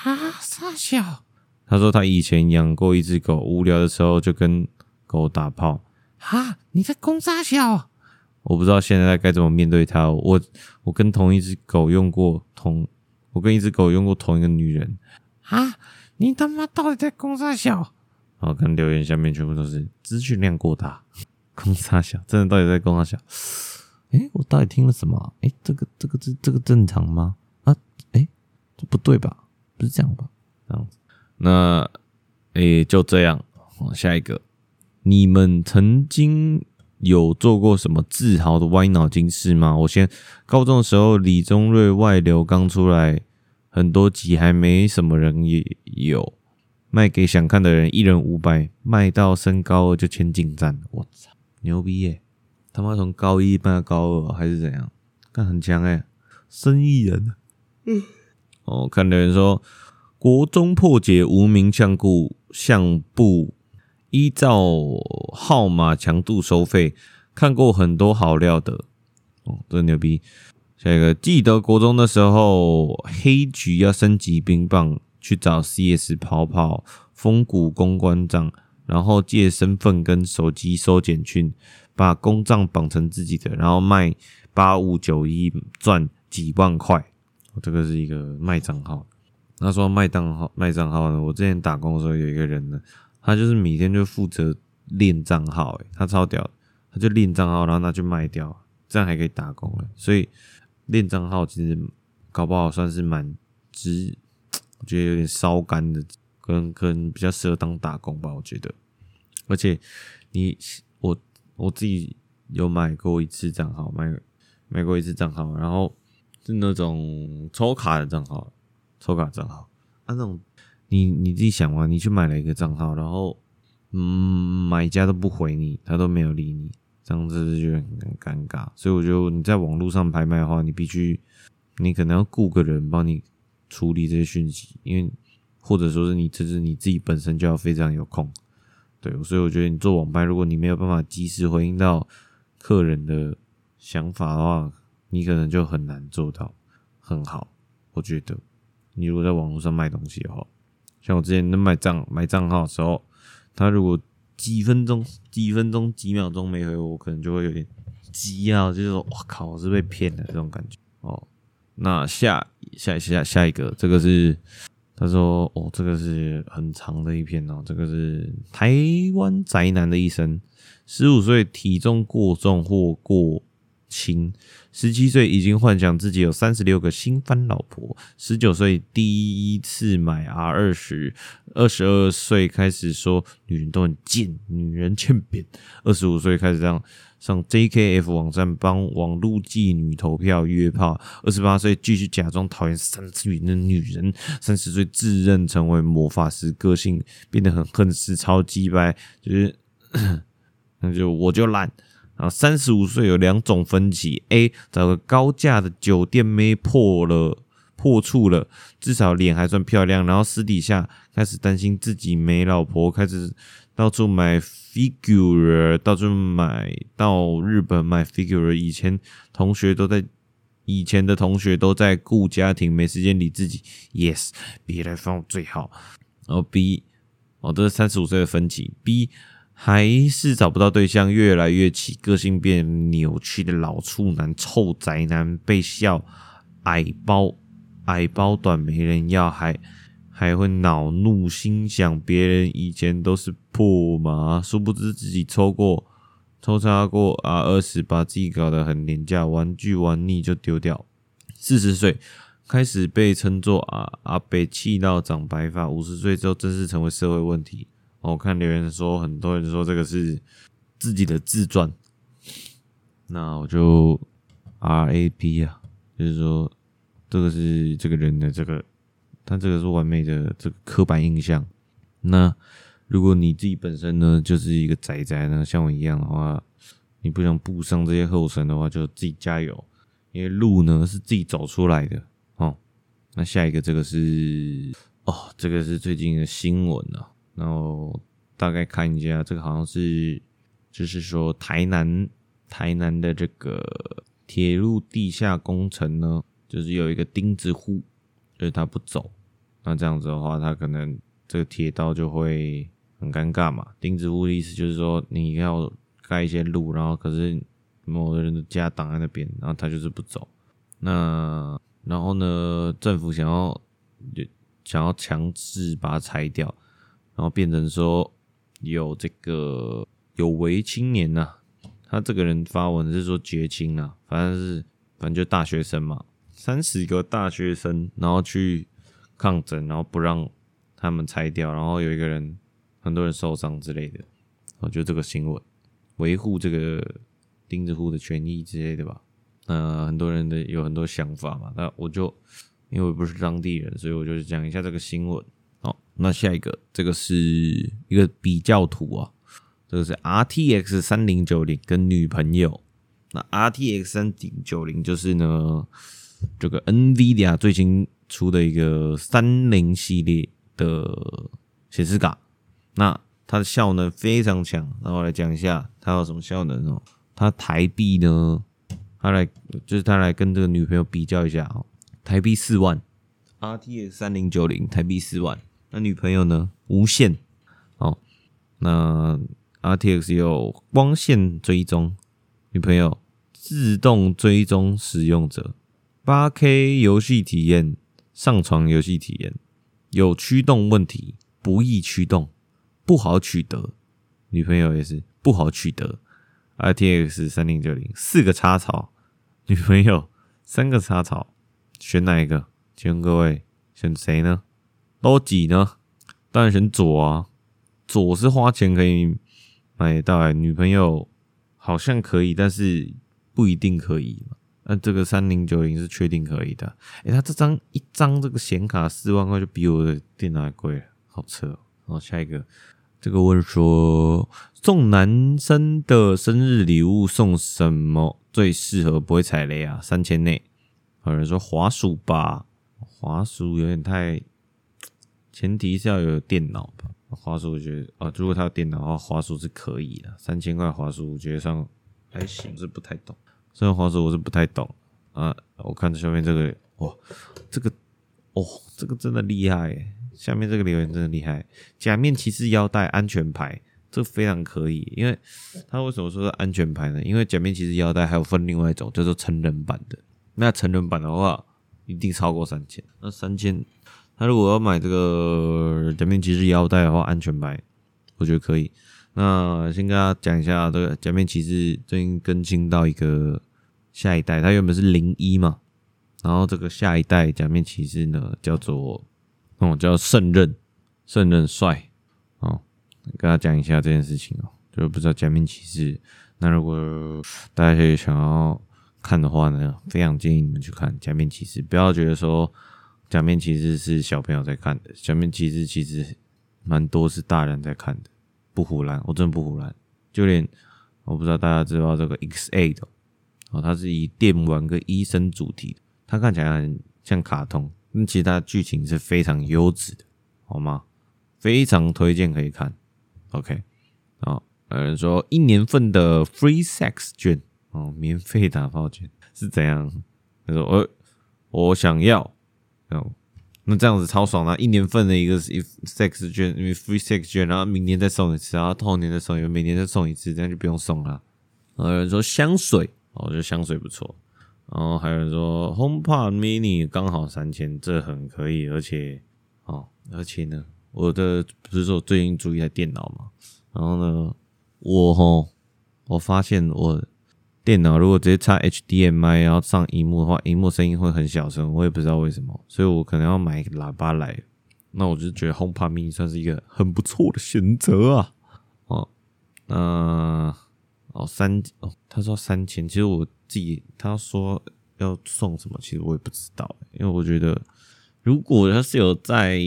啊，傻笑。他说他以前养过一只狗，无聊的时候就跟狗打炮。哈，你在攻三小？我不知道现在该怎么面对他。我我跟同一只狗用过同，我跟一只狗用过同一个女人。啊，你他妈到底在攻三小？然后看留言下面全部都是资讯量过大，攻三小，真的到底在攻三小？诶，我到底听了什么？诶，这个这个这这个正常吗？啊，诶，这不对吧？不是这样吧？这样子，那诶，就这样。下一个，你们曾经有做过什么自豪的歪脑筋事吗？我先，高中的时候，李宗瑞外流刚出来，很多集还没什么人也有卖给想看的人，一人五百，卖到升高二就签进站。我操，牛逼耶！他妈从高一卖到高二还是怎样？干很强哎，生意人。嗯。哦，看的人说，国中破解无名相簿，相簿依照号码强度收费，看过很多好料的。哦，真牛逼！下一个，记得国中的时候，黑橘要升级冰棒，去找 CS 跑跑，风谷公关账，然后借身份跟手机收简讯，把公账绑成自己的，然后卖八五九一赚几万块。这个是一个卖账号。那说卖账号卖账号呢？我之前打工的时候有一个人呢，他就是每天就负责练账号，诶，他超屌，他就练账号，然后拿去卖掉，这样还可以打工诶。所以练账号其实搞不好算是蛮值，我觉得有点烧肝的。跟跟比较适合当打工吧，我觉得。而且你我我自己有买过一次账号，买买过一次账号，然后是那种抽卡的账号，抽卡账号啊，那种你你自己想嘛，你去买了一个账号，然后嗯，买家都不回你，他都没有理你，这样子就很尴尬。所以我觉得你在网络上拍卖的话，你必须你可能要雇个人帮你处理这些讯息，因为。或者说是你，这是你自己本身就要非常有空，对，所以我觉得你做网拍，如果你没有办法及时回应到客人的想法的话，你可能就很难做到很好。我觉得你如果在网络上卖东西的话，像我之前卖账买账号的时候，他如果几分钟、几分钟、几秒钟没回我，我可能就会有点急啊，就是说，我靠，我是被骗的这种感觉哦。那下下下下一个，这个是。他说：“哦，这个是很长的一篇哦，这个是台湾宅男的一生。十五岁体重过重或过轻，十七岁已经幻想自己有三十六个新番老婆，十九岁第一次买 R 二十，二十二岁开始说女人都很贱，女人欠扁，二十五岁开始这样。”上 JKF 网站帮网络妓女投票约炮，二十八岁继续假装讨厌三次元的女人，三十岁自认成为魔法师，个性变得很恨世，超鸡掰，就是 那就我就烂。然后三十五岁有两种分歧：A 找个高价的酒店妹破了破处了，至少脸还算漂亮，然后私底下开始担心自己没老婆，开始。到处买 figure，到处买到日本买 figure。以前同学都在，以前的同学都在顾家庭，没时间理自己。Yes，别来放最好。然后 B，哦，这是三十五岁的分歧。B 还是找不到对象，越来越气，个性变扭曲的老处男，臭宅男，被笑矮包，矮包短没人要，还。还会恼怒，心想别人以前都是破嘛，殊不知自己抽过、抽插过啊，二十把自己搞得很廉价，玩具玩腻就丢掉。四十岁开始被称作啊阿北气到长白发，五十岁之后正式成为社会问题。我看留言说，很多人说这个是自己的自传，那我就 RAP 啊，就是说这个是这个人的这个。他这个是完美的这个刻板印象。那如果你自己本身呢，就是一个宅宅呢，像我一样的话，你不想步上这些后尘的话，就自己加油，因为路呢是自己走出来的哦。那下一个这个是哦，这个是最近的新闻啊。然后大概看一下，这个好像是就是说台南台南的这个铁路地下工程呢，就是有一个钉子户。所以他不走，那这样子的话，他可能这个铁道就会很尴尬嘛。钉子户的意思就是说，你要盖一些路，然后可是某个人的家挡在那边，然后他就是不走。那然后呢，政府想要就想要强制把它拆掉，然后变成说有这个有为青年呐、他这个人发文是说绝青啊，反正是反正就大学生嘛。三十个大学生，然后去抗争，然后不让他们拆掉，然后有一个人，很多人受伤之类的。我觉得这个新闻维护这个钉子户的权益之类的吧。呃，很多人的有很多想法嘛。那我就因为我不是当地人，所以我就讲一下这个新闻。那下一个这个是一个比较图啊，这个是 RTX 三零九零跟女朋友。那 RTX 三零九零就是呢。这个 NVIDIA 最新出的一个三零系列的显示卡，那它的效能非常强。然后我来讲一下它有什么效能哦。它台币呢，它来就是它来跟这个女朋友比较一下哦。台币四万，RTX 三零九零台币四万。那女朋友呢，无线哦。那 RTX 有光线追踪，女朋友自动追踪使用者，八 K 游戏体验，上传游戏体验，有驱动问题，不易驱动，不好取得，女朋友也是不好取得。RTX 三零九零四个插槽，女朋友三个插槽，选哪一个？请问各位选谁呢？都几呢？当然选左啊，左是花钱可以买到来，女朋友好像可以，但是不一定可以嘛。那这个三零九零是确定可以的。诶、他这张一张这个显卡四万块，就比我的电脑还贵，好扯哦。好，下一个。这个问说，送男生的生日礼物送什么最适合不会踩雷啊？三千内，有人说滑鼠吧，滑鼠有点太，前提是要有电脑吧。华硕我觉得啊，如果他有电脑的话，华硕是可以的。三千块华硕我觉得上还行，是不太懂。虽然华硕我是不太懂啊。我看下面这个，哇，这个，哦，这个真的厉害。下面这个留言真的厉害，假面骑士腰带安全牌，这非常可以。因为他为什么说是安全牌呢？因为假面骑士腰带还有分另外一种叫做成人版的，那成人版的话一定超过三千。那三千，那如果要买这个假面骑士腰带的话，安全牌我觉得可以。那先跟大家讲一下，这个假面骑士最近更新到一个下一代，它原本是零一嘛，然后这个下一代假面骑士呢叫做。哦，叫胜任，胜任帅哦，跟大家讲一下这件事情哦，就不知道假面骑士。那如果大家可以想要看的话呢，非常建议你们去看假面骑士，不要觉得说假面骑士是小朋友在看的，假面骑士其实蛮多是大人在看的，不唬烂，我真的不唬烂。就连我不知道大家知道这个 X8 哦，它是以电玩跟医生主题的，它看起来很像卡通。那其他剧情是非常优质的，好吗？非常推荐可以看。OK，哦，有人说一年份的 Free Sex 券哦，免费打炮券是怎样？他说我我想要哦，那这样子超爽啊！一年份的一个 Sex 券，因为 Free Sex 券，然后明年再送一次，然后后年再送一次，每年再送一次，这样就不用送了。有人说香水，哦，我觉得香水不错。然后还有人说 HomePod Mini 刚好三千，这很可以，而且哦，而且呢，我的不是说最近租一台电脑嘛，然后呢，我吼，我发现我电脑如果直接插 HDMI 然后上荧幕的话，荧幕声音会很小声，我也不知道为什么，所以我可能要买喇叭来。那我就觉得 HomePod Mini 算是一个很不错的选择啊。哦，那哦三哦，他说三千，其实我。自己他说要送什么，其实我也不知道，因为我觉得如果他是有在，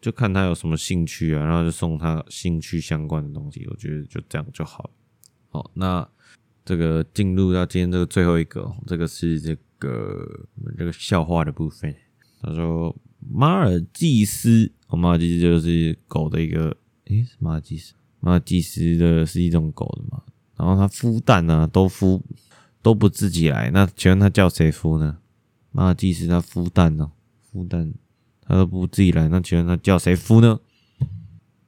就看他有什么兴趣啊，然后就送他兴趣相关的东西，我觉得就这样就好了。好，那这个进入到今天这个最后一个，这个是这个这个笑话的部分。他说马尔济斯，哦，马尔济斯就是狗的一个，诶，马尔济斯，马尔济斯的是一种狗的嘛，然后它孵蛋呢，都孵。都不自己来，那请问他叫谁孵呢？马尔济斯他孵蛋呢？孵蛋他都不自己来，那请问他叫谁孵呢？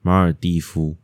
马尔蒂夫。